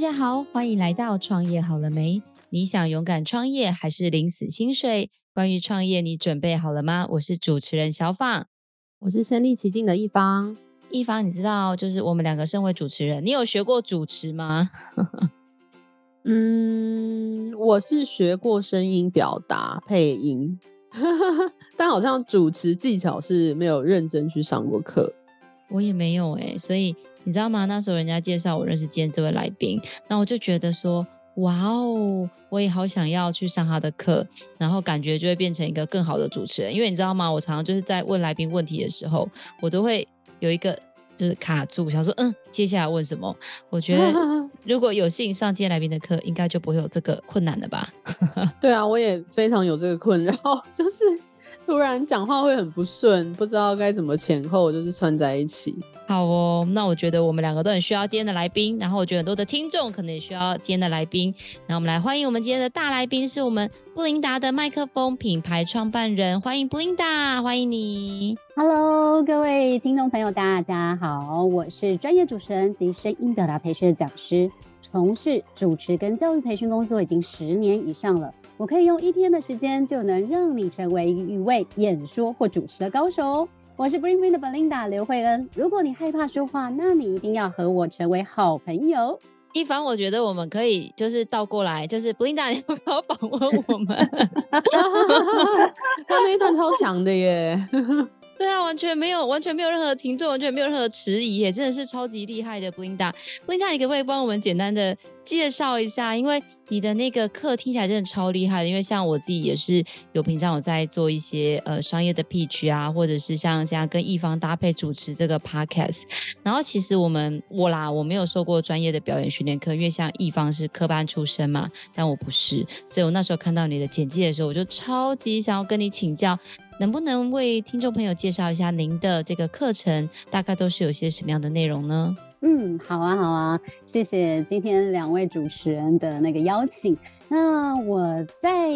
家好，欢迎来到创业好了没？你想勇敢创业还是领死薪水？关于创业，你准备好了吗？我是主持人小放，我是身临其境的一方。一方，你知道，就是我们两个身为主持人，你有学过主持吗？嗯，我是学过声音表达配音，但好像主持技巧是没有认真去上过课。我也没有哎、欸，所以你知道吗？那时候人家介绍我认识今天这位来宾，那我就觉得说，哇哦，我也好想要去上他的课，然后感觉就会变成一个更好的主持人。因为你知道吗？我常常就是在问来宾问题的时候，我都会有一个就是卡住，想说，嗯，接下来问什么？我觉得 如果有幸上今天来宾的课，应该就不会有这个困难了吧？对啊，我也非常有这个困扰，就是。突然讲话会很不顺，不知道该怎么前后就是串在一起。好哦，那我觉得我们两个都很需要今天的来宾，然后我觉得很多的听众可能也需要今天的来宾。那我们来欢迎我们今天的大来宾，是我们布琳达的麦克风品牌创办人，欢迎布琳达，欢迎你。Hello，各位听众朋友，大家好，我是专业主持人及声音表达培训的讲师，从事主持跟教育培训工作已经十年以上了。我可以用一天的时间就能让你成为一位演说或主持的高手。我是 Bring Bring 的 Belinda 刘慧恩。如果你害怕说话，那你一定要和我成为好朋友。一凡，我觉得我们可以就是倒过来，就是 Belinda，你要不要访问我们？他那一段超强的耶。对啊，完全没有，完全没有任何停顿，完全没有任何迟疑，也真的是超级厉害的，Blinda。Blinda，你可不可以帮我们简单的介绍一下？因为你的那个课听起来真的超厉害的。因为像我自己也是有平常有在做一些呃商业的 pitch 啊，或者是像这样跟一方搭配主持这个 podcast。然后其实我们我啦，我没有受过专业的表演训练课，因为像一方是科班出身嘛，但我不是，所以我那时候看到你的简介的时候，我就超级想要跟你请教。能不能为听众朋友介绍一下您的这个课程，大概都是有些什么样的内容呢？嗯，好啊，好啊，谢谢今天两位主持人的那个邀请。那我在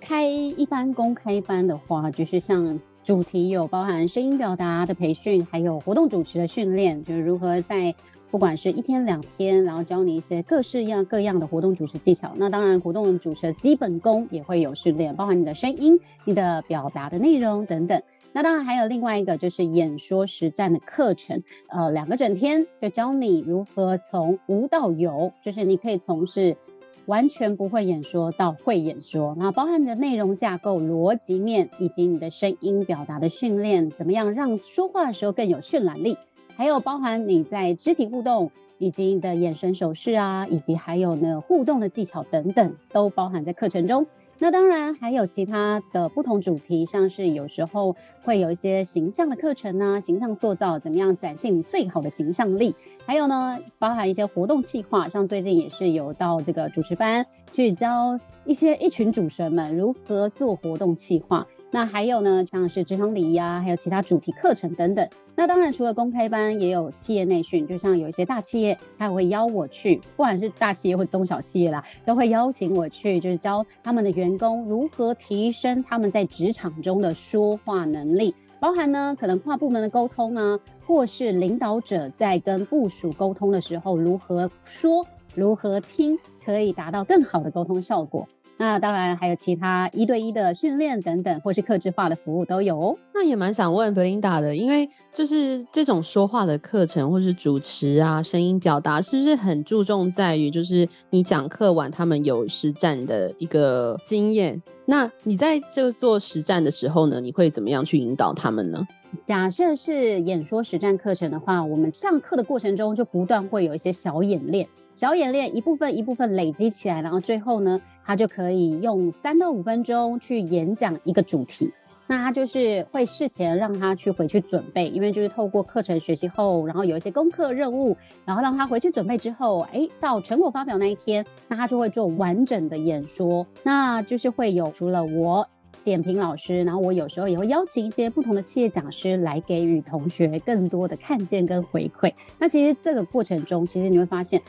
开一般公开班的话，就是像主题有包含声音表达的培训，还有活动主持的训练，就是如何在。不管是一天两天，然后教你一些各式样各样的活动主持技巧。那当然，活动主持的基本功也会有训练，包含你的声音、你的表达的内容等等。那当然还有另外一个就是演说实战的课程，呃，两个整天就教你如何从无到有，就是你可以从事完全不会演说到会演说。那包含你的内容架构、逻辑面以及你的声音表达的训练，怎么样让说话的时候更有渲染力？还有包含你在肢体互动，以及你的眼神手势啊，以及还有呢互动的技巧等等，都包含在课程中。那当然还有其他的不同主题，像是有时候会有一些形象的课程啊，形象塑造，怎么样展现你最好的形象力？还有呢，包含一些活动企划，像最近也是有到这个主持班去教一些一群主持人们如何做活动企划。那还有呢，像是职场礼仪啊，还有其他主题课程等等。那当然，除了公开班，也有企业内训，就像有一些大企业，他会邀我去，不管是大企业或中小企业啦，都会邀请我去，就是教他们的员工如何提升他们在职场中的说话能力，包含呢，可能跨部门的沟通啊，或是领导者在跟部属沟通的时候，如何说，如何听，可以达到更好的沟通效果。那当然还有其他一对一的训练等等，或是客制化的服务都有哦。那也蛮想问 Belinda 的，因为就是这种说话的课程或是主持啊，声音表达是不是很注重在于就是你讲课完他们有实战的一个经验？那你在这做实战的时候呢，你会怎么样去引导他们呢？假设是演说实战课程的话，我们上课的过程中就不断会有一些小演练，小演练一部分一部分累积起来，然后最后呢，他就可以用三到五分钟去演讲一个主题，那他就是会事前让他去回去准备，因为就是透过课程学习后，然后有一些功课任务，然后让他回去准备之后，哎，到成果发表那一天，那他就会做完整的演说，那就是会有除了我点评老师，然后我有时候也会邀请一些不同的企业讲师来给予同学更多的看见跟回馈。那其实这个过程中，其实你会发现。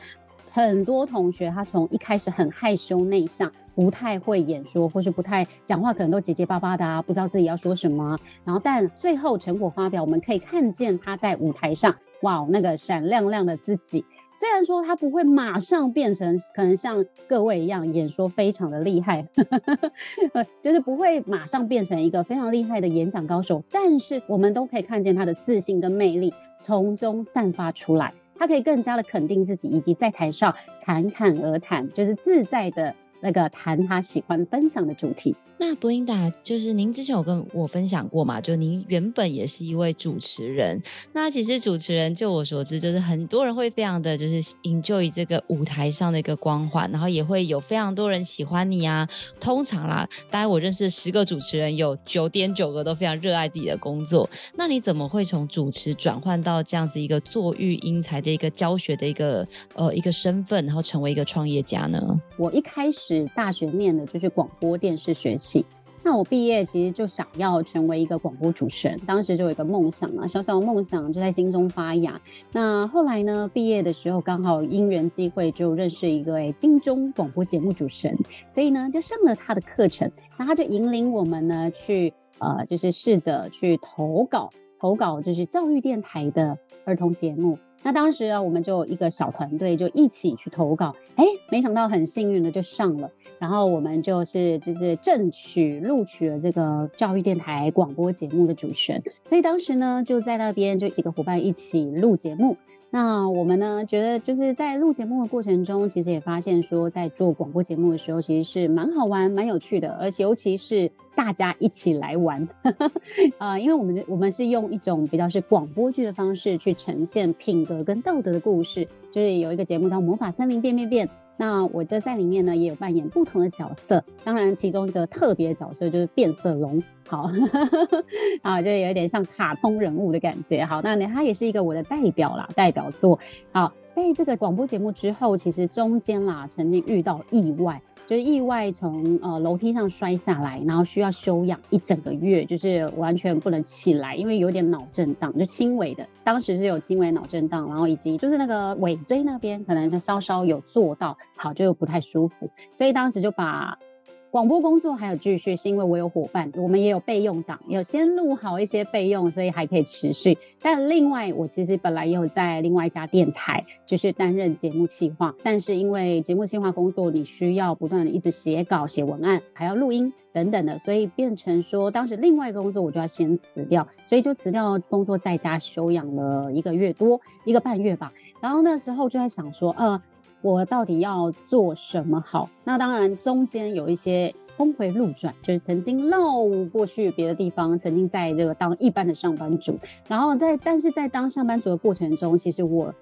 很多同学他从一开始很害羞内向，不太会演说，或是不太讲话，可能都结结巴巴的啊，不知道自己要说什么。然后，但最后成果发表，我们可以看见他在舞台上，哇，那个闪亮亮的自己。虽然说他不会马上变成可能像各位一样演说非常的厉害，就是不会马上变成一个非常厉害的演讲高手，但是我们都可以看见他的自信跟魅力从中散发出来，他可以更加的肯定自己，以及在台上侃侃而谈，就是自在的那个谈他喜欢分享的主题。那 Belinda 就是您之前有跟我分享过嘛？就您原本也是一位主持人。那其实主持人，就我所知，就是很多人会非常的就是 enjoy 这个舞台上的一个光环，然后也会有非常多人喜欢你啊。通常啦，大概我认识十个主持人，有九点九个都非常热爱自己的工作。那你怎么会从主持转换到这样子一个做育英才的一个教学的一个呃一个身份，然后成为一个创业家呢？我一开始大学念的就是广播电视学习那我毕业其实就想要成为一个广播主持人，当时就有一个梦想嘛，小小的梦想就在心中发芽。那后来呢，毕业的时候刚好因缘际会就认识一个金钟广播节目主持人，所以呢就上了他的课程，那他就引领我们呢去呃就是试着去投稿，投稿就是教育电台的儿童节目。那当时啊，我们就一个小团队就一起去投稿，哎，没想到很幸运的就上了，然后我们就是就是正取录取了这个教育电台广播节目的主持人，所以当时呢就在那边就几个伙伴一起录节目。那我们呢，觉得就是在录节目的过程中，其实也发现说，在做广播节目的时候，其实是蛮好玩、蛮有趣的，而且尤其是大家一起来玩，啊、呃，因为我们我们是用一种比较是广播剧的方式去呈现品格跟道德的故事，就是有一个节目叫《魔法森林变变变》。那我就在里面呢，也有扮演不同的角色。当然，其中一个特别角色就是变色龙。好，啊，就有点像卡通人物的感觉。好，那他也是一个我的代表啦，代表作。好，在这个广播节目之后，其实中间啦，曾经遇到意外。就是意外从呃楼梯上摔下来，然后需要休养一整个月，就是完全不能起来，因为有点脑震荡，就轻微的，当时是有轻微脑震荡，然后以及就是那个尾椎那边可能就稍稍有做到，好，就不太舒服，所以当时就把。广播工作还有继续，是因为我有伙伴，我们也有备用档，有先录好一些备用，所以还可以持续。但另外，我其实本来也有在另外一家电台，就是担任节目企划，但是因为节目企划工作，你需要不断的一直写稿、写文案，还要录音等等的，所以变成说，当时另外一个工作我就要先辞掉，所以就辞掉工作，在家休养了一个月多，一个半月吧。然后那时候就在想说，呃。我到底要做什么好？那当然，中间有一些峰回路转，就是曾经绕过去别的地方，曾经在这个当一般的上班族，然后在但是在当上班族的过程中，其实我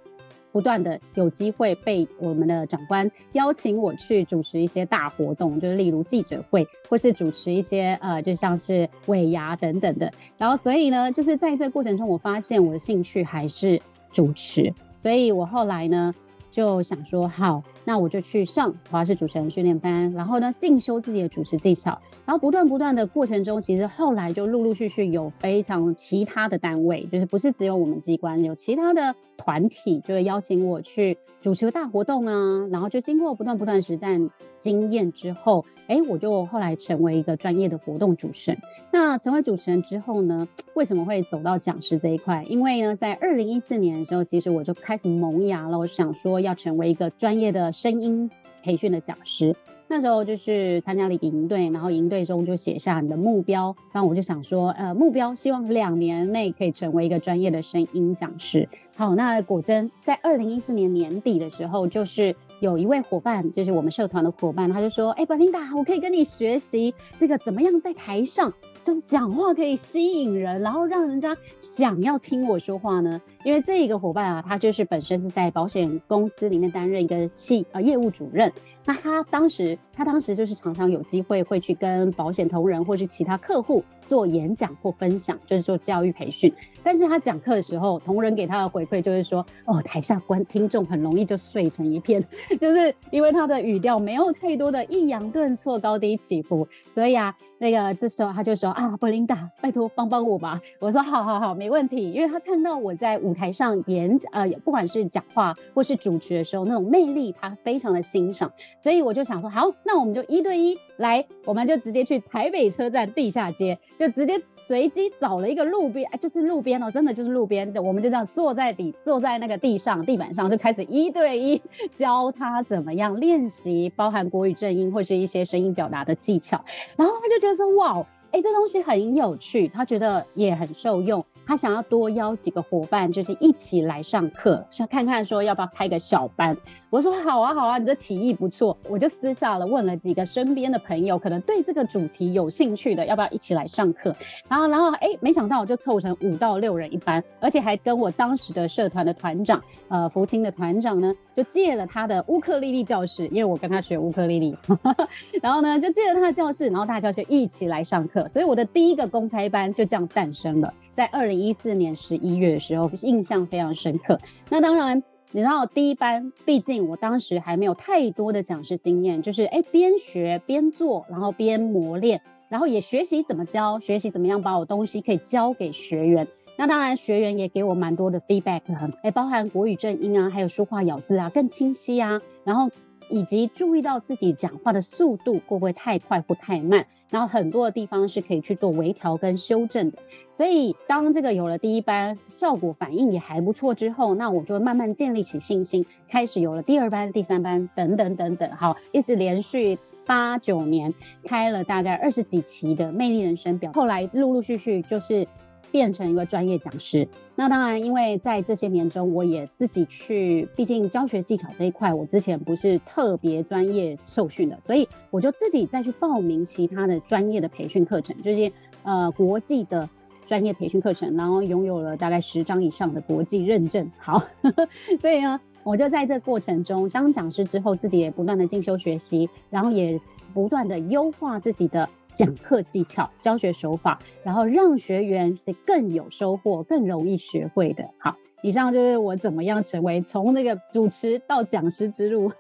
不断的有机会被我们的长官邀请我去主持一些大活动，就是例如记者会，或是主持一些呃，就像是尾牙等等的。然后所以呢，就是在这个过程中，我发现我的兴趣还是主持，所以我后来呢。就想说好，那我就去上华视主持人训练班，然后呢，进修自己的主持技巧，然后不断不断的过程中，其实后来就陆陆续续有非常其他的单位，就是不是只有我们机关，有其他的团体就会邀请我去主持大活动啊，然后就经过不断不断实战经验之后，哎，我就后来成为一个专业的活动主持人。那成为主持人之后呢，为什么会走到讲师这一块？因为呢，在二零一四年的时候，其实我就开始萌芽了，我想说要成为一个专业的声音培训的讲师。那时候就是参加了一个营队，然后营队中就写下你的目标，然后我就想说，呃，目标希望两年内可以成为一个专业的声音讲师。好，那果真在二零一四年年底的时候，就是有一位伙伴，就是我们社团的伙伴，他就说，哎，Belinda，我可以跟你学习这个怎么样在台上就是讲话可以吸引人，然后让人家想要听我说话呢？因为这一个伙伴啊，他就是本身是在保险公司里面担任一个企呃业务主任。那他当时，他当时就是常常有机会会去跟保险同仁或是其他客户做演讲或分享，就是做教育培训。但是他讲课的时候，同仁给他的回馈就是说，哦，台下观听众很容易就睡成一片，就是因为他的语调没有太多的抑扬顿挫、高低起伏，所以啊，那个这时候他就说啊，布琳达，拜托帮帮我吧。我说好好好，没问题。因为他看到我在舞台上演讲，呃，不管是讲话或是主持的时候那种魅力，他非常的欣赏。所以我就想说，好，那我们就一对一来，我们就直接去台北车站地下街，就直接随机找了一个路边，哎，就是路边哦，真的就是路边的，我们就这样坐在底，坐在那个地上地板上，就开始一对一教他怎么样练习，包含国语正音或是一些声音表达的技巧。然后他就觉得说，哇。哎，这东西很有趣，他觉得也很受用。他想要多邀几个伙伴，就是一起来上课，想看看说要不要开个小班。我说好啊，好啊，你的提议不错。我就私下了问了几个身边的朋友，可能对这个主题有兴趣的，要不要一起来上课？然后，然后，哎，没想到我就凑成五到六人一班，而且还跟我当时的社团的团长，呃，福清的团长呢，就借了他的乌克丽丽教室，因为我跟他学乌克丽丽，然后呢，就借了他的教室，然后大家就一起来上课。所以我的第一个公开班就这样诞生了。在二零一四年十一月的时候，印象非常深刻。那当然，你知道第一班，毕竟我当时还没有太多的讲师经验，就是哎边学边做，然后边磨练，然后也学习怎么教，学习怎么样把我东西可以教给学员。那当然，学员也给我蛮多的 feedback，哎，包含国语正音啊，还有说话咬字啊更清晰啊，然后。以及注意到自己讲话的速度会不会太快或太慢，然后很多的地方是可以去做微调跟修正的。所以当这个有了第一班，效果反应也还不错之后，那我就慢慢建立起信心，开始有了第二班、第三班等等等等。好，一直连续八九年开了大概二十几期的魅力人生表，后来陆陆续续就是。变成一个专业讲师，那当然，因为在这些年中，我也自己去，毕竟教学技巧这一块，我之前不是特别专业受训的，所以我就自己再去报名其他的专业的培训课程，就是呃国际的专业培训课程，然后拥有了大概十张以上的国际认证。好，所以呢，我就在这过程中当讲师之后，自己也不断的进修学习，然后也不断的优化自己的。讲课技巧、教学手法，然后让学员是更有收获、更容易学会的。好，以上就是我怎么样成为从那个主持到讲师之路。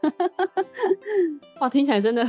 哇，听起来真的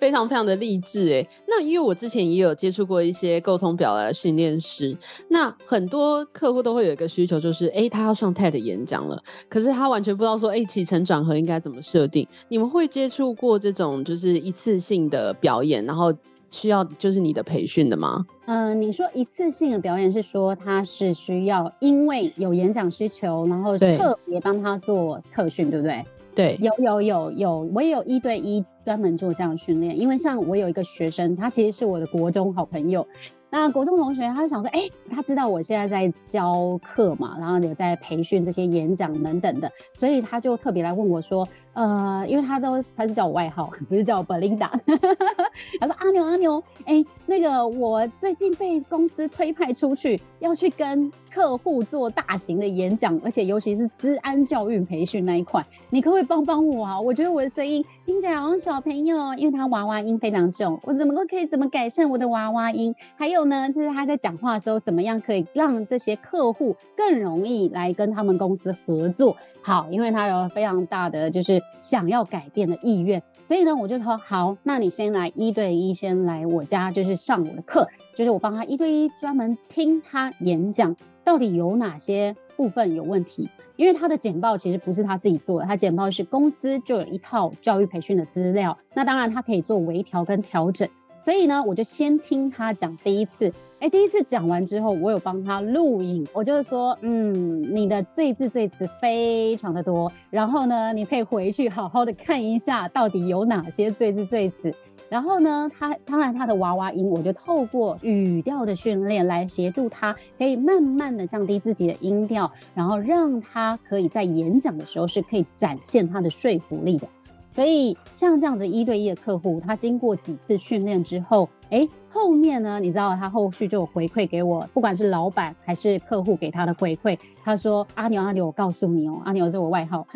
非常非常的励志哎。那因为我之前也有接触过一些沟通表达训练师，那很多客户都会有一个需求，就是哎，他要上 TED 演讲了，可是他完全不知道说哎，起承转合应该怎么设定。你们会接触过这种就是一次性的表演，然后？需要就是你的培训的吗？嗯、呃，你说一次性的表演是说他是需要因为有演讲需求，然后特别帮他做特训，对不对？对，有有有有，我也有一对一专门做这样训练。因为像我有一个学生，他其实是我的国中好朋友。那国中同学，他就想说，哎、他知道我现在在教课嘛，然后有在培训这些演讲等等的，所以他就特别来问我说，呃，因为他都他是叫我外号，不是叫我 Belinda，他说阿牛阿牛，哎、那个我最近被公司推派出去，要去跟客户做大型的演讲，而且尤其是资安教育培训那一块，你可不可以帮帮我啊？我觉得我的声音听起来好像小朋友，因为他娃娃音非常重，我怎么可以怎么改善我的娃娃音？还有呢，就是他在讲话的时候，怎么样可以让这些客户更容易来跟他们公司合作？好，因为他有非常大的就是想要改变的意愿，所以呢，我就说好，那你先来一对一，先来我家，就是上我的课，就是我帮他一对一专门听他演讲，到底有哪些部分有问题？因为他的简报其实不是他自己做的，他简报是公司就有一套教育培训的资料，那当然他可以做微调跟调整。所以呢，我就先听他讲第一次。哎，第一次讲完之后，我有帮他录影。我就是说，嗯，你的赘字赘词非常的多。然后呢，你可以回去好好的看一下，到底有哪些赘字赘词。然后呢，他当然他的娃娃音，我就透过语调的训练来协助他，可以慢慢的降低自己的音调，然后让他可以在演讲的时候是可以展现他的说服力的。所以像这样的一对一的客户，他经过几次训练之后，哎，后面呢，你知道他后续就有回馈给我，不管是老板还是客户给他的回馈，他说阿牛阿牛，我告诉你哦，阿牛是我外号，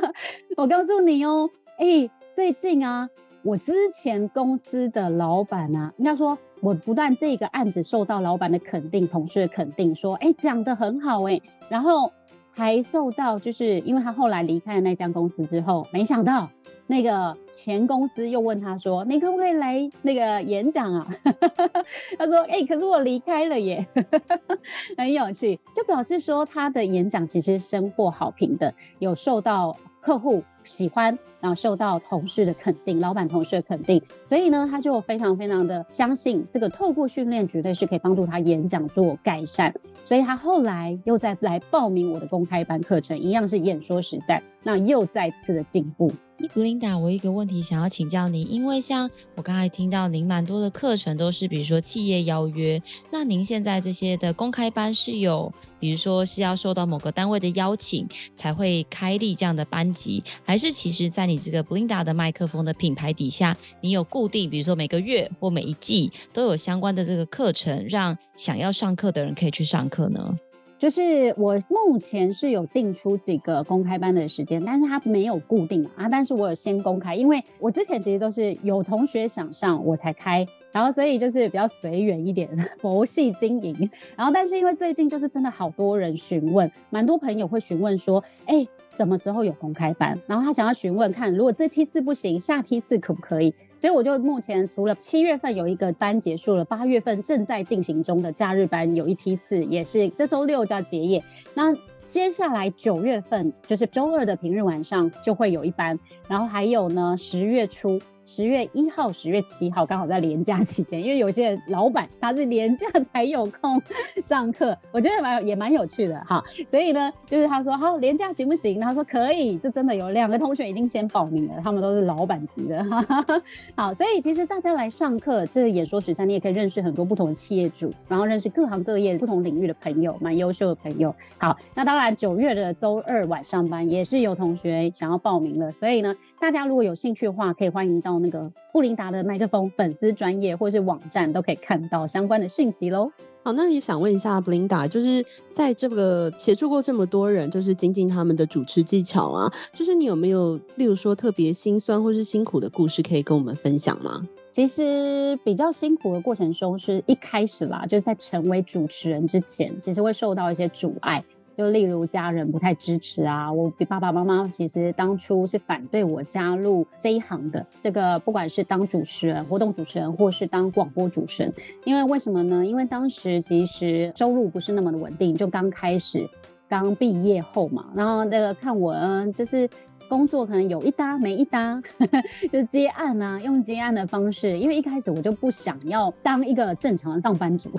我告诉你哦，哎，最近啊，我之前公司的老板啊，应该说我不但这个案子受到老板的肯定，同事的肯定，说哎讲得很好哎，然后还受到就是因为他后来离开了那家公司之后，没想到。那个前公司又问他说：“你可不可以来那个演讲啊？” 他说：“哎、可是我离开了耶。”很有趣，就表示说他的演讲其实深获好评的，有受到客户喜欢，然后受到同事的肯定，老板同事的肯定，所以呢，他就非常非常的相信这个透过训练绝对是可以帮助他演讲做改善，所以他后来又再来报名我的公开班课程，一样是演说实战，那又再次的进步。布琳达，我有一个问题想要请教您，因为像我刚才听到您蛮多的课程都是，比如说企业邀约，那您现在这些的公开班是有，比如说是要受到某个单位的邀请才会开立这样的班级，还是其实在你这个 Blinda 的麦克风的品牌底下，你有固定，比如说每个月或每一季都有相关的这个课程，让想要上课的人可以去上课呢？就是我目前是有定出几个公开班的时间，但是它没有固定啊。但是我有先公开，因为我之前其实都是有同学想上我才开，然后所以就是比较随缘一点，佛系经营。然后但是因为最近就是真的好多人询问，蛮多朋友会询问说，哎，什么时候有公开班？然后他想要询问看，如果这梯次不行，下梯次可不可以？所以我就目前除了七月份有一个班结束了，八月份正在进行中的假日班有一批次，也是这周六就要结业。那接下来九月份就是周二的平日晚上就会有一班，然后还有呢十月初。十月一号、十月七号刚好在连假期间，因为有些老板他是连假才有空上课，我觉得蛮也蛮有趣的哈。所以呢，就是他说好连假行不行？他说可以，这真的有两个同学已经先报名了，他们都是老板级的哈。好，所以其实大家来上课，这个演说实战你也可以认识很多不同的企业主，然后认识各行各业不同领域的朋友，蛮优秀的朋友。好，那当然九月的周二晚上班也是有同学想要报名了，所以呢，大家如果有兴趣的话，可以欢迎到。那个布琳达的麦克风粉丝专业或是网站都可以看到相关的讯息喽。好，那也想问一下布琳达，就是在这个协助过这么多人，就是精进他们的主持技巧啊，就是你有没有例如说特别心酸或是辛苦的故事可以跟我们分享吗？其实比较辛苦的过程中是一开始啦，就是在成为主持人之前，其实会受到一些阻碍。就例如家人不太支持啊，我爸爸妈妈其实当初是反对我加入这一行的。这个不管是当主持人、活动主持人，或是当广播主持人，因为为什么呢？因为当时其实收入不是那么的稳定，就刚开始，刚毕业后嘛，然后那个看我就是。工作可能有一搭没一搭，就接案啊，用接案的方式。因为一开始我就不想要当一个正常的上班族，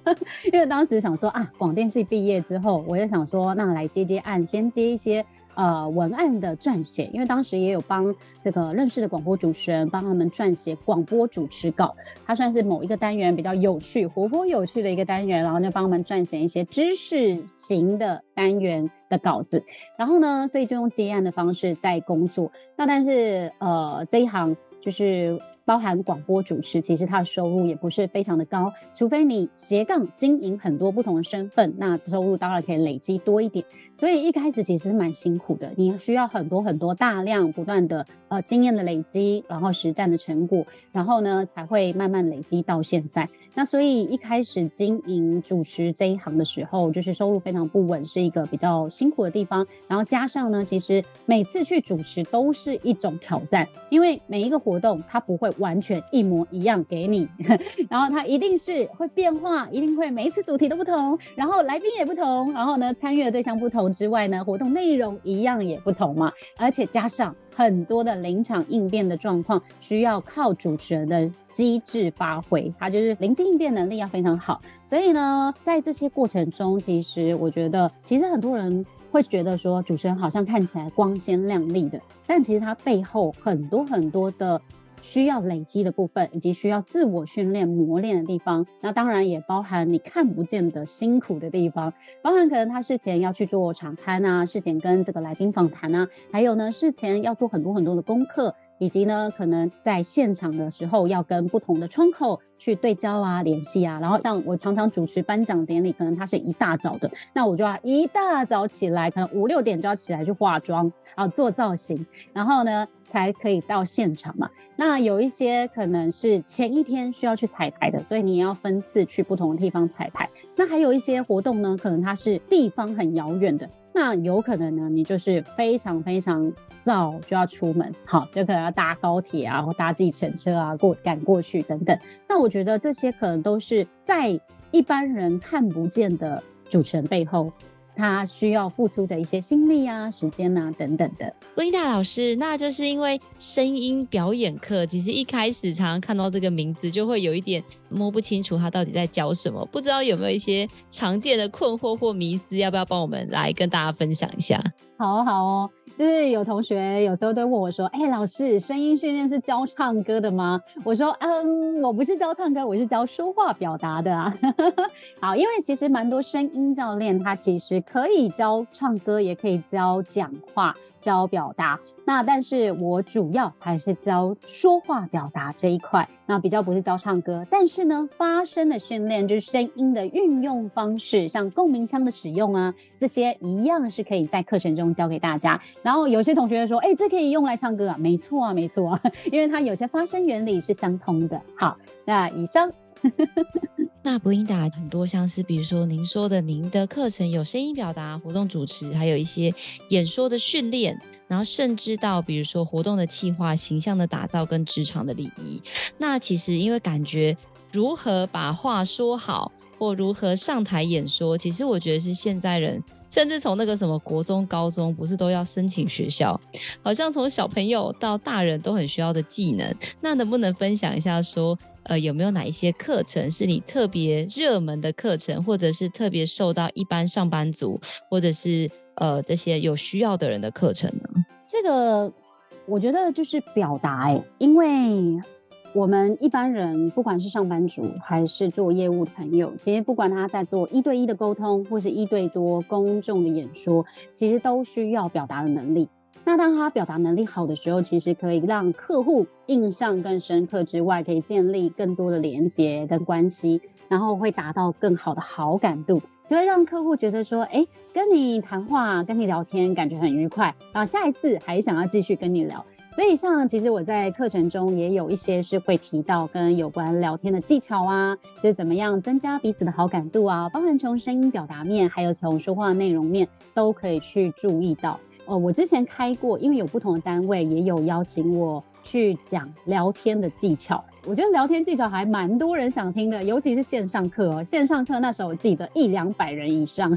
因为当时想说啊，广电系毕业之后，我就想说，那来接接案，先接一些。呃，文案的撰写，因为当时也有帮这个认识的广播主持人帮他们撰写广播主持稿，它算是某一个单元比较有趣、活泼有趣的一个单元，然后就帮他们撰写一些知识型的单元的稿子，然后呢，所以就用接案的方式在工作。那但是呃，这一行就是。包含广播主持，其实他的收入也不是非常的高，除非你斜杠经营很多不同的身份，那收入当然可以累积多一点。所以一开始其实是蛮辛苦的，你需要很多很多大量不断的呃经验的累积，然后实战的成果，然后呢才会慢慢累积到现在。那所以一开始经营主持这一行的时候，就是收入非常不稳，是一个比较辛苦的地方。然后加上呢，其实每次去主持都是一种挑战，因为每一个活动它不会完全一模一样给你，然后它一定是会变化，一定会每一次主题都不同，然后来宾也不同，然后呢参与的对象不同之外呢，活动内容一样也不同嘛，而且加上。很多的临场应变的状况需要靠主持人的机智发挥，他就是临机应变能力要非常好。所以呢，在这些过程中，其实我觉得，其实很多人会觉得说，主持人好像看起来光鲜亮丽的，但其实他背后很多很多的。需要累积的部分，以及需要自我训练磨练的地方，那当然也包含你看不见的辛苦的地方，包含可能他事前要去做场刊啊，事前跟这个来宾访谈啊，还有呢，事前要做很多很多的功课。以及呢，可能在现场的时候要跟不同的窗口去对焦啊、联系啊，然后像我常常主持颁奖典礼，可能它是一大早的，那我就要一大早起来，可能五六点就要起来去化妆，然后做造型，然后呢才可以到现场嘛。那有一些可能是前一天需要去彩排的，所以你也要分次去不同的地方彩排。那还有一些活动呢，可能它是地方很遥远的。那有可能呢，你就是非常非常早就要出门，好，就可能要搭高铁啊，或搭计程车啊，过赶过去等等。那我觉得这些可能都是在一般人看不见的主持人背后。他需要付出的一些心力啊、时间啊等等的。温娜老师，那就是因为声音表演课，其实一开始常常看到这个名字，就会有一点摸不清楚他到底在教什么，不知道有没有一些常见的困惑或迷思，要不要帮我们来跟大家分享一下？好，好哦。就是有同学有时候都问我说：“哎、老师，声音训练是教唱歌的吗？”我说：“嗯，我不是教唱歌，我是教说话表达的啊。”好，因为其实蛮多声音教练，他其实可以教唱歌，也可以教讲话。教表达，那但是我主要还是教说话表达这一块，那比较不是教唱歌，但是呢，发声的训练就是声音的运用方式，像共鸣腔的使用啊，这些一样是可以在课程中教给大家。然后有些同学说，哎，这可以用来唱歌啊？没错啊，没错啊，因为它有些发声原理是相通的。好，那以上。那布琳达很多像是，比如说您说的，您的课程有声音表达、活动主持，还有一些演说的训练，然后甚至到比如说活动的企划、形象的打造跟职场的礼仪。那其实因为感觉如何把话说好，或如何上台演说，其实我觉得是现在人，甚至从那个什么国中、高中，不是都要申请学校，好像从小朋友到大人都很需要的技能。那能不能分享一下说？呃，有没有哪一些课程是你特别热门的课程，或者是特别受到一般上班族，或者是呃这些有需要的人的课程呢？这个我觉得就是表达欸，因为我们一般人不管是上班族还是做业务的朋友，其实不管他在做一对一的沟通，或是一对多公众的演说，其实都需要表达的能力。那当他表达能力好的时候，其实可以让客户印象更深刻之外，可以建立更多的连接跟关系，然后会达到更好的好感度，就会让客户觉得说，哎，跟你谈话、跟你聊天感觉很愉快，然后下一次还想要继续跟你聊。所以像其实我在课程中也有一些是会提到跟有关聊天的技巧啊，就是怎么样增加彼此的好感度啊，包含从声音表达面，还有从说话内容面都可以去注意到。哦，我之前开过，因为有不同的单位也有邀请我去讲聊天的技巧。我觉得聊天技巧还蛮多人想听的，尤其是线上课哦。线上课那时候我记得一两百人以上，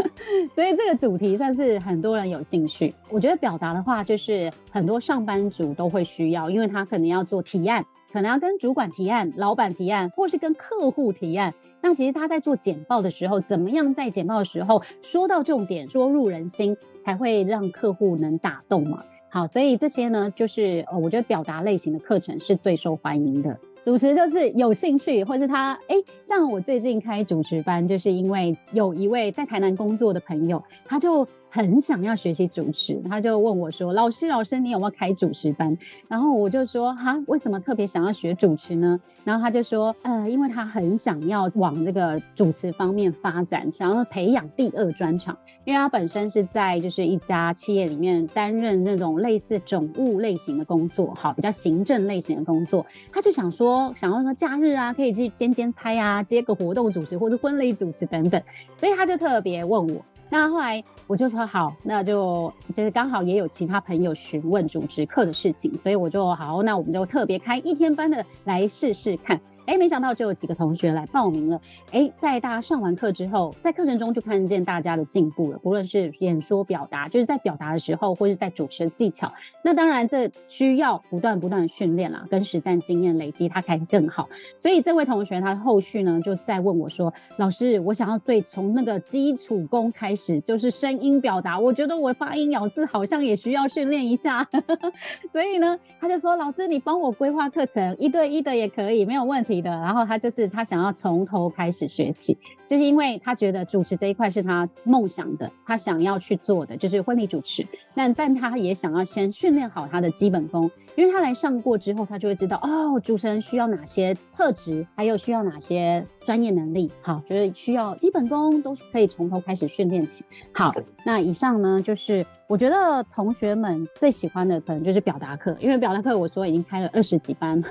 所以这个主题算是很多人有兴趣。我觉得表达的话，就是很多上班族都会需要，因为他可能要做提案，可能要跟主管提案、老板提案，或是跟客户提案。那其实他在做简报的时候，怎么样在简报的时候说到重点，说入人心？才会让客户能打动嘛。好，所以这些呢，就是呃，我觉得表达类型的课程是最受欢迎的。主持就是有兴趣，或是他哎，像我最近开主持班，就是因为有一位在台南工作的朋友，他就。很想要学习主持，他就问我说：“老师，老师，你有没有开主持班？”然后我就说：“哈，为什么特别想要学主持呢？”然后他就说：“呃，因为他很想要往那个主持方面发展，想要培养第二专长。因为他本身是在就是一家企业里面担任那种类似总务类型的工作，好，比较行政类型的工作。他就想说，想要说假日啊，可以去兼兼差啊，接个活动主持或者婚礼主持等等。所以他就特别问我。那后来我就说好，那就就是刚好也有其他朋友询问主持课的事情，所以我就好，那我们就特别开一天班的来试试看。哎，没想到就有几个同学来报名了。哎，在大家上完课之后，在课程中就看见大家的进步了，不论是演说表达，就是在表达的时候，或是在主持的技巧。那当然，这需要不断不断的训练啦，跟实战经验累积，它才更好。所以这位同学他后续呢，就在问我说：“老师，我想要最从那个基础功开始，就是声音表达，我觉得我发音咬字好像也需要训练一下。”所以呢，他就说：“老师，你帮我规划课程，一对一的也可以，没有问题。”的，然后他就是他想要从头开始学习，就是因为他觉得主持这一块是他梦想的，他想要去做的就是婚礼主持。但但他也想要先训练好他的基本功，因为他来上过之后，他就会知道哦，主持人需要哪些特质，还有需要哪些专业能力。好，就是需要基本功都可以从头开始训练起。好，那以上呢，就是我觉得同学们最喜欢的可能就是表达课，因为表达课我说已经开了二十几班，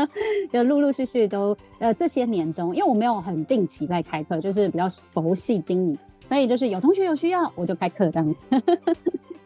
就陆陆续续都呃这些年中，因为我没有很定期在开课，就是比较佛系经营。所以就是有同学有需要，我就开课单。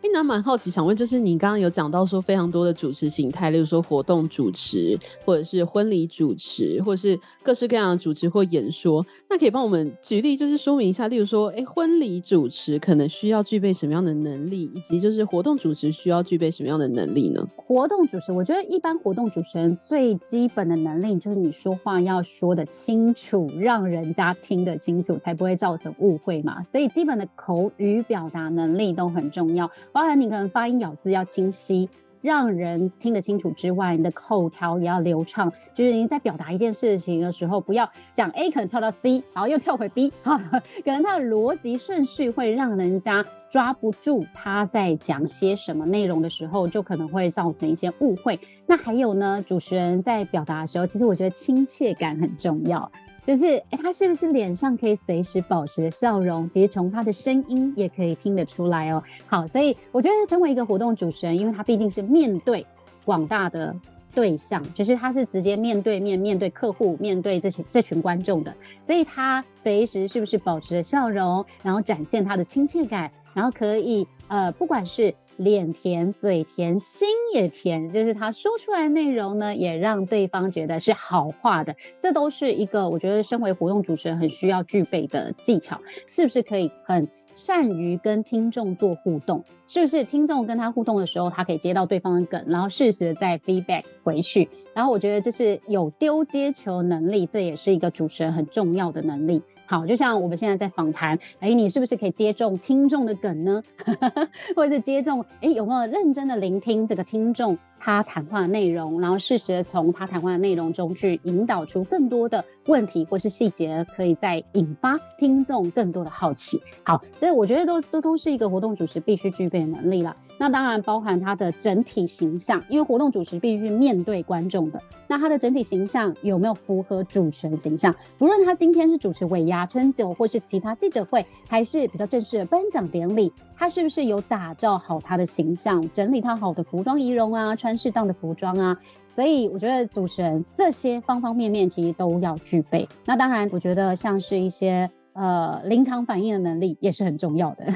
哎，那蛮好奇，想问，就是你刚刚有讲到说非常多的主持形态，例如说活动主持，或者是婚礼主持，或者是各式各样的主持或演说，那可以帮我们举例，就是说明一下，例如说，哎，婚礼主持可能需要具备什么样的能力，以及就是活动主持需要具备什么样的能力呢？活动主持，我觉得一般活动主持人最基本的能力就是你说话要说的清楚，让人家听得清楚，才不会造成误会嘛。所以基本的口语表达能力都很重要。包含你可能发音咬字要清晰，让人听得清楚之外，你的口条也要流畅。就是你在表达一件事情的时候，不要讲 A 可能跳到 C，然后又跳回 B，哈，可能它的逻辑顺序会让人家抓不住他在讲些什么内容的时候，就可能会造成一些误会。那还有呢，主持人在表达的时候，其实我觉得亲切感很重要。就是，哎，他是不是脸上可以随时保持笑容？其实从他的声音也可以听得出来哦。好，所以我觉得成为一个活动主持人，因为他毕竟是面对广大的对象，就是他是直接面对面面对客户，面对这些这群观众的，所以他随时是不是保持着笑容，然后展现他的亲切感，然后可以呃，不管是。脸甜嘴甜心也甜，就是他说出来内容呢，也让对方觉得是好话的。这都是一个我觉得身为活动主持人很需要具备的技巧，是不是可以很善于跟听众做互动？是不是听众跟他互动的时候，他可以接到对方的梗，然后适时的再 feedback 回去？然后我觉得这是有丢接球能力，这也是一个主持人很重要的能力。好，就像我们现在在访谈，哎，你是不是可以接中听众的梗呢？或者是接中，哎，有没有认真的聆听这个听众他谈话的内容，然后适时的从他谈话的内容中去引导出更多的问题或是细节，可以再引发听众更多的好奇。好，这我觉得都都都是一个活动主持必须具备的能力了。那当然包含他的整体形象，因为活动主持必须面对观众的。那他的整体形象有没有符合主持人形象？不论他今天是主持尾牙、春酒，或是其他记者会，还是比较正式的颁奖典礼，他是不是有打造好他的形象，整理他好的服装仪容啊，穿适当的服装啊？所以我觉得主持人这些方方面面其实都要具备。那当然，我觉得像是一些呃临场反应的能力也是很重要的。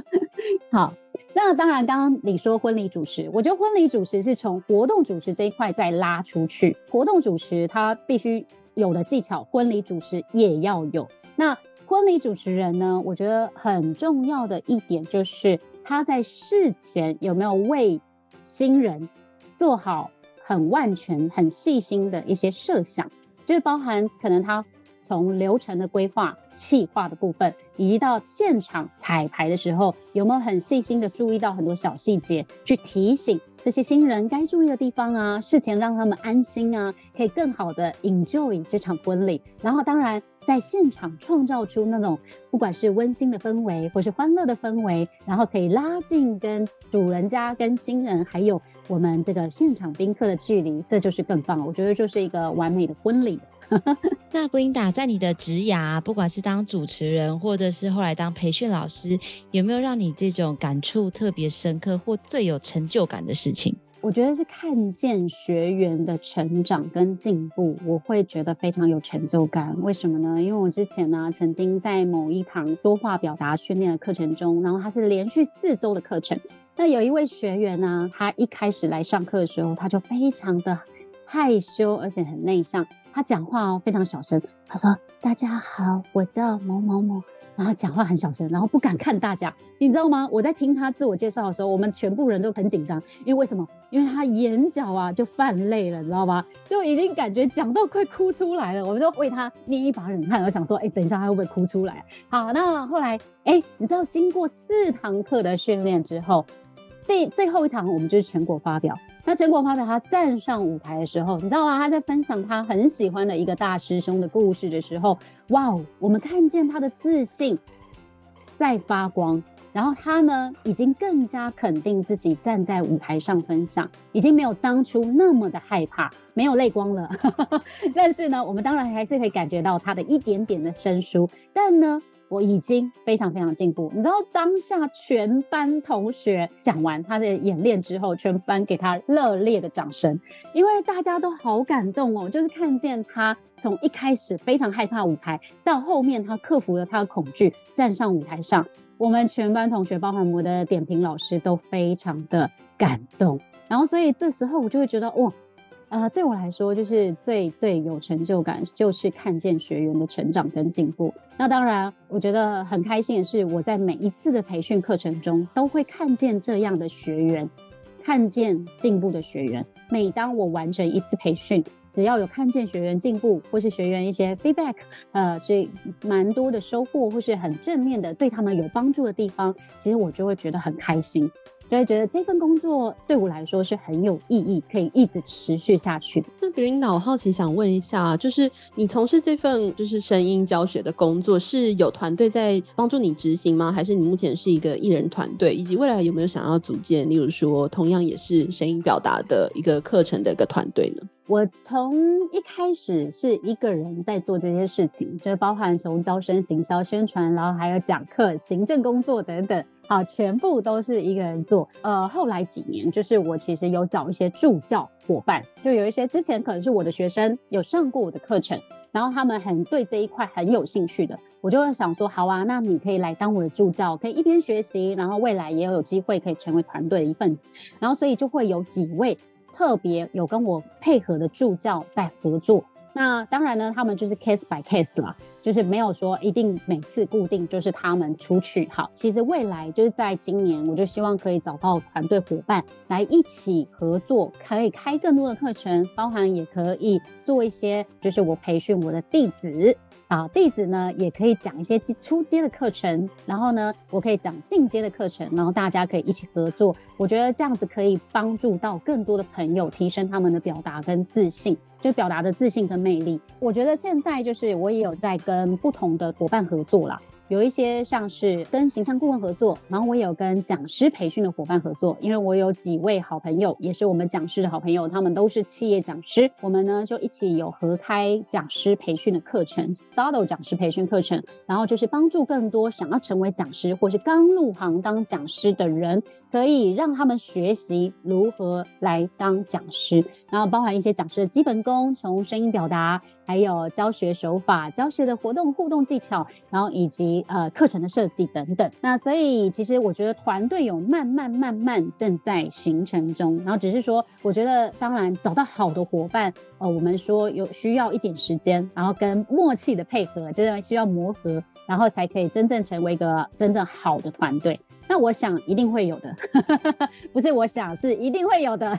好。那当然，刚刚你说婚礼主持，我觉得婚礼主持是从活动主持这一块再拉出去。活动主持他必须有的技巧，婚礼主持也要有。那婚礼主持人呢，我觉得很重要的一点就是他在事前有没有为新人做好很万全、很细心的一些设想，就是包含可能他。从流程的规划、企划的部分，以及到现场彩排的时候，有没有很细心的注意到很多小细节，去提醒这些新人该注意的地方啊？事前让他们安心啊，可以更好的 enjoy 这场婚礼。然后，当然在现场创造出那种不管是温馨的氛围，或是欢乐的氛围，然后可以拉近跟主人家、跟新人，还有我们这个现场宾客的距离，这就是更棒。我觉得就是一个完美的婚礼。那 Belinda 在你的职涯，不管是当主持人，或者是后来当培训老师，有没有让你这种感触特别深刻或最有成就感的事情？我觉得是看见学员的成长跟进步，我会觉得非常有成就感。为什么呢？因为我之前呢，曾经在某一堂说话表达训练的课程中，然后它是连续四周的课程。那有一位学员呢，他一开始来上课的时候，他就非常的害羞，而且很内向。他讲话哦非常小声，他说：“大家好，我叫某某某。”然后讲话很小声，然后不敢看大家，你知道吗？我在听他自我介绍的时候，我们全部人都很紧张，因为为什么？因为他眼角啊就泛泪了，你知道吗？就已经感觉讲到快哭出来了，我们就为他捏一把冷汗，我想说，哎，等一下他会不会哭出来？好，那后来，哎，你知道经过四堂课的训练之后，第最后一堂我们就是全国发表。那成果发表，他站上舞台的时候，你知道吗？他在分享他很喜欢的一个大师兄的故事的时候，哇哦，我们看见他的自信在发光，然后他呢，已经更加肯定自己站在舞台上分享，已经没有当初那么的害怕，没有泪光了。但是呢，我们当然还是可以感觉到他的一点点的生疏，但呢。我已经非常非常进步。你知道当下全班同学讲完他的演练之后，全班给他热烈的掌声，因为大家都好感动哦，就是看见他从一开始非常害怕舞台，到后面他克服了他的恐惧，站上舞台上，我们全班同学，包含我的点评老师，都非常的感动。然后，所以这时候我就会觉得，哇。呃，对我来说，就是最最有成就感，就是看见学员的成长跟进步。那当然，我觉得很开心的是，我在每一次的培训课程中，都会看见这样的学员，看见进步的学员。每当我完成一次培训，只要有看见学员进步，或是学员一些 feedback，呃，所以蛮多的收获，或是很正面的对他们有帮助的地方，其实我就会觉得很开心。就会觉得这份工作对我来说是很有意义，可以一直持续下去。那比领导，我好奇想问一下，就是你从事这份就是声音教学的工作，是有团队在帮助你执行吗？还是你目前是一个艺人团队？以及未来有没有想要组建，例如说同样也是声音表达的一个课程的一个团队呢？我从一开始是一个人在做这些事情，就包含从招生、行销、宣传，然后还有讲课、行政工作等等。好，全部都是一个人做。呃，后来几年，就是我其实有找一些助教伙伴，就有一些之前可能是我的学生，有上过我的课程，然后他们很对这一块很有兴趣的，我就会想说，好啊，那你可以来当我的助教，可以一边学习，然后未来也有机会可以成为团队的一份子。然后所以就会有几位特别有跟我配合的助教在合作。那当然呢，他们就是 case by case 了，就是没有说一定每次固定就是他们出去。好，其实未来就是在今年，我就希望可以找到团队伙伴来一起合作，可以开更多的课程，包含也可以做一些，就是我培训我的弟子。啊，弟子呢也可以讲一些初阶的课程，然后呢，我可以讲进阶的课程，然后大家可以一起合作。我觉得这样子可以帮助到更多的朋友，提升他们的表达跟自信，就表达的自信跟魅力。我觉得现在就是我也有在跟跟不同的伙伴合作啦。有一些像是跟形象顾问合作，然后我也有跟讲师培训的伙伴合作，因为我有几位好朋友，也是我们讲师的好朋友，他们都是企业讲师，我们呢就一起有合开讲师培训的课程，Stardo 讲师培训课程，然后就是帮助更多想要成为讲师或是刚入行当讲师的人，可以让他们学习如何来当讲师，然后包含一些讲师的基本功，从声音表达。还有教学手法、教学的活动互动技巧，然后以及呃课程的设计等等。那所以其实我觉得团队有慢慢慢慢正在形成中，然后只是说，我觉得当然找到好的伙伴，呃，我们说有需要一点时间，然后跟默契的配合，就是需要磨合，然后才可以真正成为一个真正好的团队。那我想一定会有的，不是我想，是一定会有的。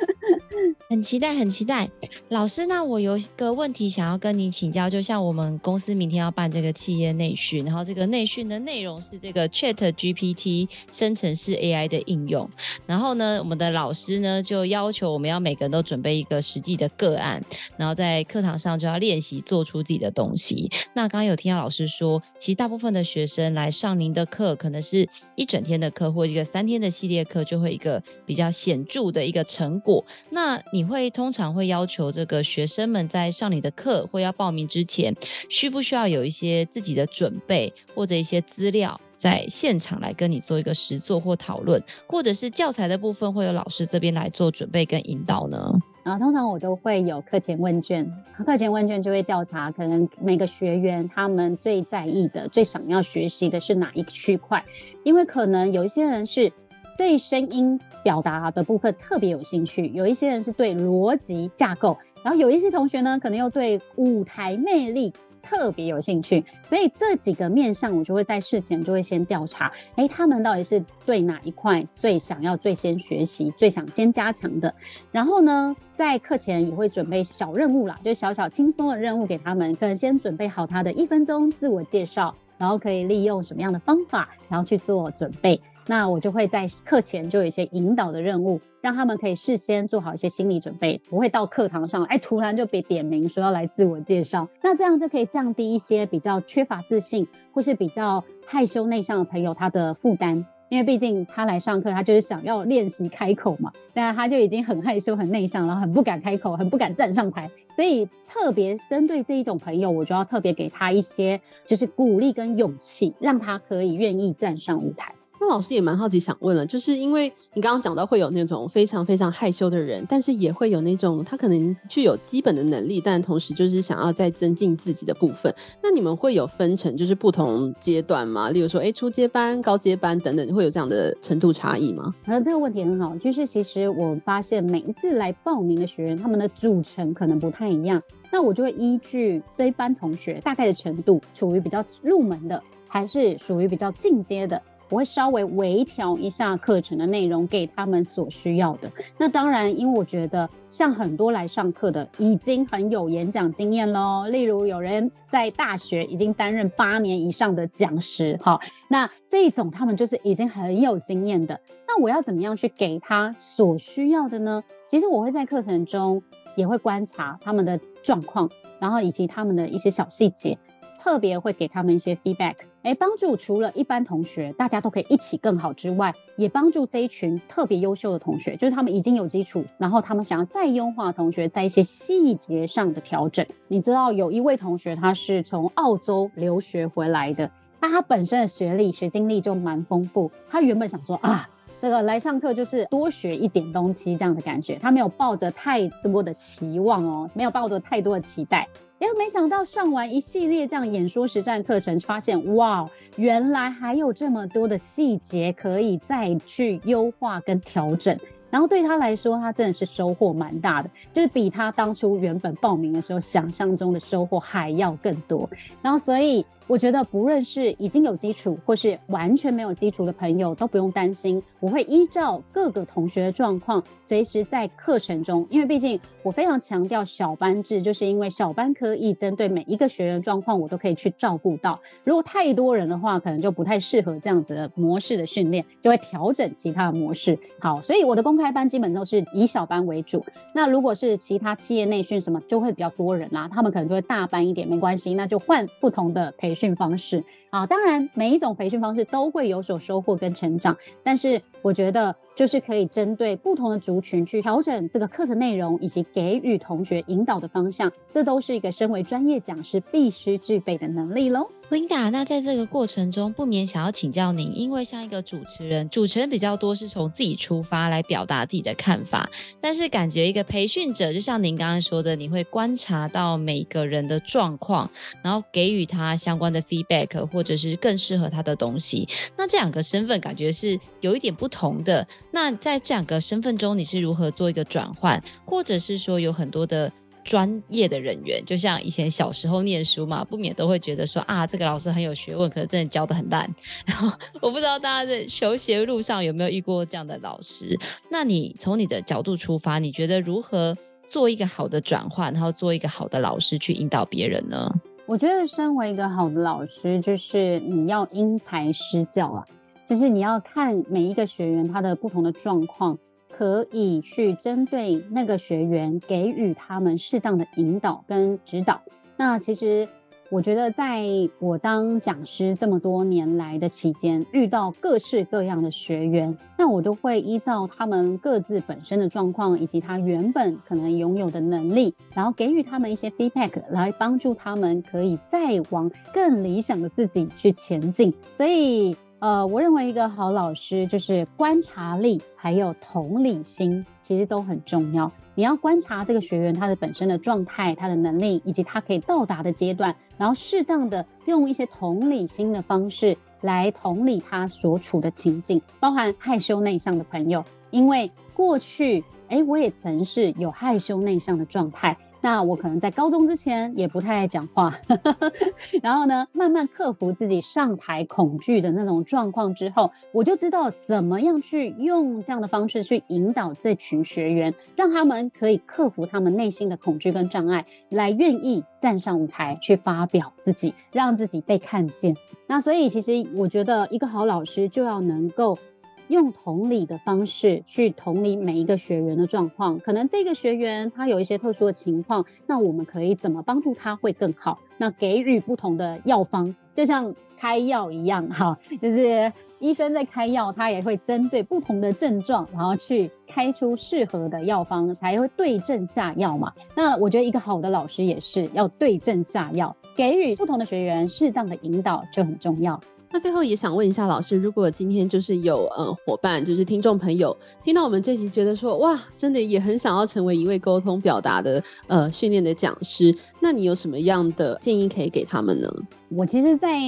很期待，很期待。老师，那我有个问题想要跟你请教，就像我们公司明天要办这个企业内训，然后这个内训的内容是这个 Chat GPT 生成式 AI 的应用。然后呢，我们的老师呢就要求我们要每个人都准备一个实际的个案，然后在课堂上就要练习做出自己的东西。那刚刚有听到老师说，其实大部分的学生来上您的课，可能是一整天的课或一个三天的系列课，就会一个比较显著的一个成果。那你会通常会要求这个学生们在上你的课或要报名之前，需不需要有一些自己的准备或者一些资料，在现场来跟你做一个实作或讨论，或者是教材的部分会有老师这边来做准备跟引导呢？然后通常我都会有课前问卷，课前问卷就会调查可能每个学员他们最在意的、最想要学习的是哪一个区块，因为可能有一些人是对声音表达的部分特别有兴趣，有一些人是对逻辑架构，然后有一些同学呢可能又对舞台魅力。特别有兴趣，所以这几个面向我就会在事前就会先调查，哎，他们到底是对哪一块最想要最先学习、最想先加强的。然后呢，在课前也会准备小任务啦，就小小轻松的任务给他们，可能先准备好他的一分钟自我介绍，然后可以利用什么样的方法，然后去做准备。那我就会在课前就有一些引导的任务，让他们可以事先做好一些心理准备，不会到课堂上哎突然就被点名说要来自我介绍。那这样就可以降低一些比较缺乏自信或是比较害羞内向的朋友他的负担。因为毕竟他来上课，他就是想要练习开口嘛，那他就已经很害羞、很内向，然后很不敢开口，很不敢站上台。所以特别针对这一种朋友，我就要特别给他一些就是鼓励跟勇气，让他可以愿意站上舞台。那老师也蛮好奇，想问了，就是因为你刚刚讲到会有那种非常非常害羞的人，但是也会有那种他可能具有基本的能力，但同时就是想要再增进自己的部分。那你们会有分成就是不同阶段吗？例如说，哎，初阶班、高阶班等等，会有这样的程度差异吗？那这个问题很好，就是其实我发现每一次来报名的学员，他们的组成可能不太一样，那我就会依据这一班同学大概的程度，处于比较入门的，还是属于比较进阶的。我会稍微微调一下课程的内容，给他们所需要的。那当然，因为我觉得像很多来上课的已经很有演讲经验喽，例如有人在大学已经担任八年以上的讲师，好，那这种他们就是已经很有经验的。那我要怎么样去给他所需要的呢？其实我会在课程中也会观察他们的状况，然后以及他们的一些小细节。特别会给他们一些 feedback，哎，帮助除了一般同学大家都可以一起更好之外，也帮助这一群特别优秀的同学，就是他们已经有基础，然后他们想要再优化同学在一些细节上的调整。你知道有一位同学他是从澳洲留学回来的，那他本身的学历学经历就蛮丰富，他原本想说啊，这个来上课就是多学一点东西这样的感觉，他没有抱着太多的期望哦，没有抱着太多的期待。哎，没想到上完一系列这样演说实战课程，发现哇，原来还有这么多的细节可以再去优化跟调整。然后对他来说，他真的是收获蛮大的，就是比他当初原本报名的时候想象中的收获还要更多。然后所以。我觉得不论是已经有基础，或是完全没有基础的朋友，都不用担心。我会依照各个同学的状况，随时在课程中，因为毕竟我非常强调小班制，就是因为小班可以针对每一个学员状况，我都可以去照顾到。如果太多人的话，可能就不太适合这样子的模式的训练，就会调整其他的模式。好，所以我的公开班基本都是以小班为主。那如果是其他企业内训什么，就会比较多人啦，他们可能就会大班一点，没关系，那就换不同的培训。训方式。啊，当然每一种培训方式都会有所收获跟成长，但是我觉得就是可以针对不同的族群去调整这个课程内容，以及给予同学引导的方向，这都是一个身为专业讲师必须具备的能力喽。Linda，那在这个过程中，不免想要请教您，因为像一个主持人，主持人比较多是从自己出发来表达自己的看法，但是感觉一个培训者，就像您刚刚说的，你会观察到每个人的状况，然后给予他相关的 feedback，或者是更适合他的东西。那这两个身份感觉是有一点不同的。那在这两个身份中，你是如何做一个转换，或者是说有很多的？专业的人员，就像以前小时候念书嘛，不免都会觉得说啊，这个老师很有学问，可是真的教得很烂。然后我不知道大家在求学路上有没有遇过这样的老师？那你从你的角度出发，你觉得如何做一个好的转换，然后做一个好的老师去引导别人呢？我觉得身为一个好的老师，就是你要因材施教啊，就是你要看每一个学员他的不同的状况。可以去针对那个学员给予他们适当的引导跟指导。那其实我觉得，在我当讲师这么多年来的期间，遇到各式各样的学员，那我都会依照他们各自本身的状况以及他原本可能拥有的能力，然后给予他们一些 feedback，来帮助他们可以再往更理想的自己去前进。所以。呃，我认为一个好老师就是观察力还有同理心，其实都很重要。你要观察这个学员他的本身的状态、他的能力以及他可以到达的阶段，然后适当的用一些同理心的方式来同理他所处的情境，包含害羞内向的朋友，因为过去，诶，我也曾是有害羞内向的状态。那我可能在高中之前也不太爱讲话，然后呢，慢慢克服自己上台恐惧的那种状况之后，我就知道怎么样去用这样的方式去引导这群学员，让他们可以克服他们内心的恐惧跟障碍，来愿意站上舞台去发表自己，让自己被看见。那所以其实我觉得一个好老师就要能够。用同理的方式去同理每一个学员的状况，可能这个学员他有一些特殊的情况，那我们可以怎么帮助他会更好？那给予不同的药方，就像开药一样，哈，就是医生在开药，他也会针对不同的症状，然后去开出适合的药方，才会对症下药嘛。那我觉得一个好的老师也是要对症下药，给予不同的学员适当的引导就很重要。那最后也想问一下老师，如果今天就是有呃伙伴，就是听众朋友听到我们这集，觉得说哇，真的也很想要成为一位沟通表达的呃训练的讲师，那你有什么样的建议可以给他们呢？我其实，在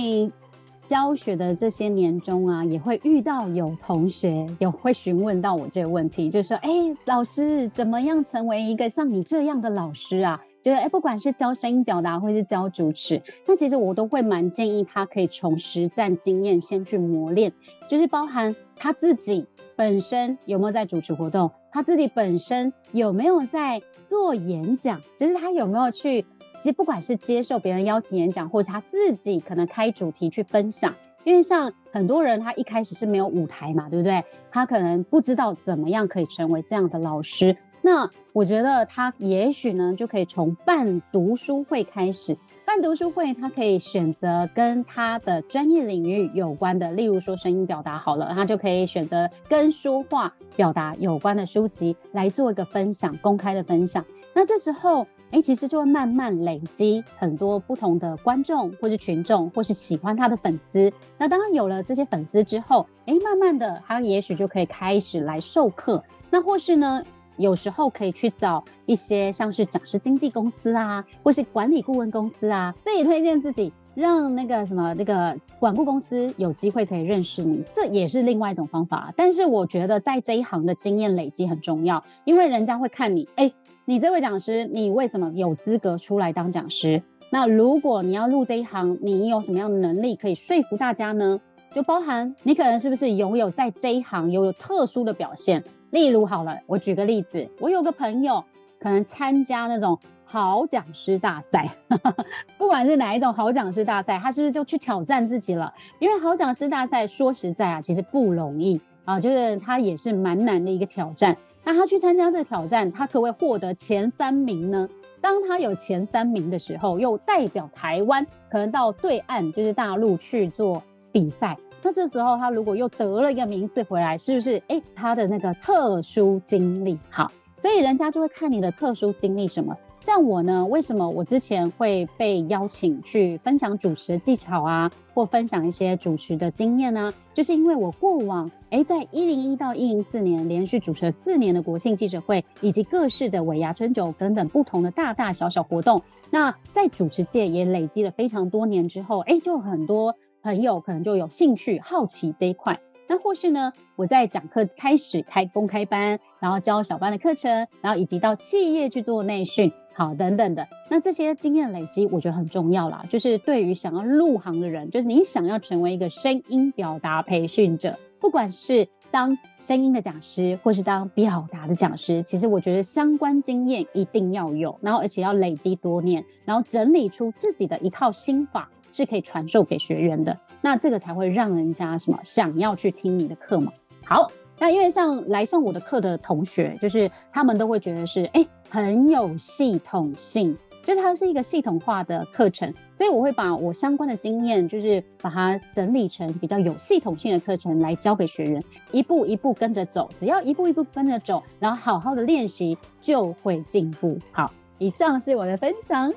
教学的这些年中啊，也会遇到有同学有会询问到我这个问题，就是说，哎，老师怎么样成为一个像你这样的老师啊？就是哎，不管是教声音表达，或是教主持，那其实我都会蛮建议他可以从实战经验先去磨练，就是包含他自己本身有没有在主持活动，他自己本身有没有在做演讲，就是他有没有去，其实不管是接受别人邀请演讲，或者他自己可能开主题去分享，因为像很多人他一开始是没有舞台嘛，对不对？他可能不知道怎么样可以成为这样的老师。那我觉得他也许呢，就可以从办读书会开始。办读书会，他可以选择跟他的专业领域有关的，例如说声音表达好了，他就可以选择跟说话表达有关的书籍来做一个分享，公开的分享。那这时候，哎，其实就会慢慢累积很多不同的观众，或是群众，或是喜欢他的粉丝。那当然有了这些粉丝之后，哎，慢慢的，他也许就可以开始来授课。那或是呢，有时候可以去找一些像是讲师经纪公司啊，或是管理顾问公司啊，这也推荐自己，让那个什么那个管顾公司有机会可以认识你，这也是另外一种方法。但是我觉得在这一行的经验累积很重要，因为人家会看你，哎，你这位讲师，你为什么有资格出来当讲师？那如果你要入这一行，你有什么样的能力可以说服大家呢？就包含你可能是不是拥有在这一行拥有特殊的表现。例如好了，我举个例子，我有个朋友可能参加那种好讲师大赛，不管是哪一种好讲师大赛，他是不是就去挑战自己了？因为好讲师大赛说实在啊，其实不容易啊，就是他也是蛮难的一个挑战。那他去参加这个挑战，他可不可以获得前三名呢？当他有前三名的时候，又代表台湾可能到对岸，就是大陆去做比赛。那这时候他如果又得了一个名次回来，是不是？哎，他的那个特殊经历好，所以人家就会看你的特殊经历什么。像我呢，为什么我之前会被邀请去分享主持的技巧啊，或分享一些主持的经验呢？就是因为我过往哎，在一零一到一零四年连续主持了四年的国庆记者会，以及各式的尾牙春酒等等不同的大大小小活动，那在主持界也累积了非常多年之后，哎，就很多。朋友可能就有兴趣、好奇这一块，那或是呢，我在讲课开始开公开班，然后教小班的课程，然后以及到企业去做内训，好等等的，那这些经验累积，我觉得很重要啦。就是对于想要入行的人，就是你想要成为一个声音表达培训者，不管是当声音的讲师，或是当表达的讲师，其实我觉得相关经验一定要有，然后而且要累积多年，然后整理出自己的一套心法。是可以传授给学员的，那这个才会让人家什么想要去听你的课嘛。好，那因为像来上我的课的同学，就是他们都会觉得是哎、很有系统性，就是它是一个系统化的课程，所以我会把我相关的经验，就是把它整理成比较有系统性的课程来教给学员，一步一步跟着走，只要一步一步跟着走，然后好好的练习就会进步。好，以上是我的分享。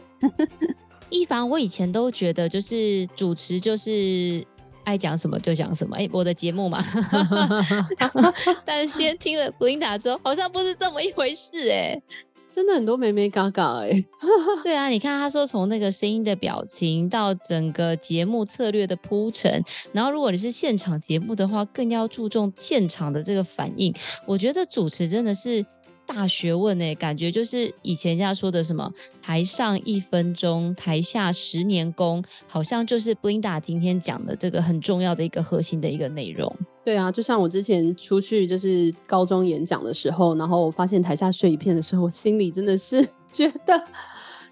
一凡，我以前都觉得就是主持就是爱讲什么就讲什么，哎、欸，我的节目嘛。但是先听了 Belinda 之后，好像不是这么一回事哎、欸，真的很多美眉角角哎。对啊，你看他说从那个声音的表情到整个节目策略的铺陈，然后如果你是现场节目的话，更要注重现场的这个反应。我觉得主持真的是。大学问哎，感觉就是以前人家说的什么“台上一分钟，台下十年功”，好像就是 Belinda 今天讲的这个很重要的一个核心的一个内容。对啊，就像我之前出去就是高中演讲的时候，然后我发现台下睡一片的时候，我心里真的是 觉得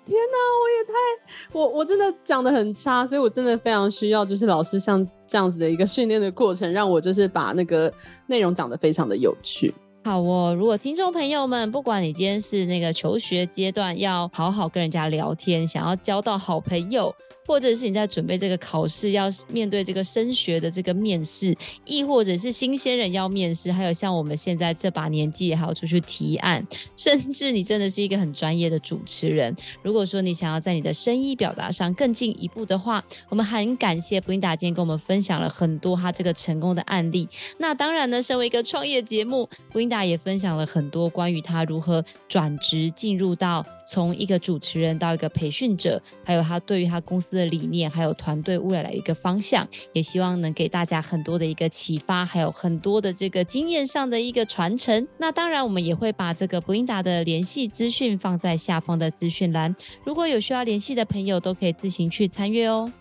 天哪，我也太我我真的讲得很差，所以我真的非常需要就是老师像这样子的一个训练的过程，让我就是把那个内容讲得非常的有趣。好哦，如果听众朋友们，不管你今天是那个求学阶段，要好好跟人家聊天，想要交到好朋友，或者是你在准备这个考试，要面对这个升学的这个面试，亦或者是新鲜人要面试，还有像我们现在这把年纪也还要出去提案，甚至你真的是一个很专业的主持人。如果说你想要在你的声音表达上更进一步的话，我们很感谢布琳达今天跟我们分享了很多他这个成功的案例。那当然呢，身为一个创业节目，布琳达也分享了很多关于他如何转职进入到从一个主持人到一个培训者，还有他对于他公司司的理念，还有团队未来的一个方向，也希望能给大家很多的一个启发，还有很多的这个经验上的一个传承。那当然，我们也会把这个布琳达的联系资讯放在下方的资讯栏，如果有需要联系的朋友，都可以自行去参阅哦。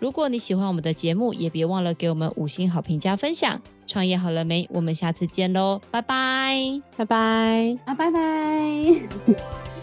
如果你喜欢我们的节目，也别忘了给我们五星好评加分享。创业好了没？我们下次见喽，拜拜，拜拜，啊，拜拜。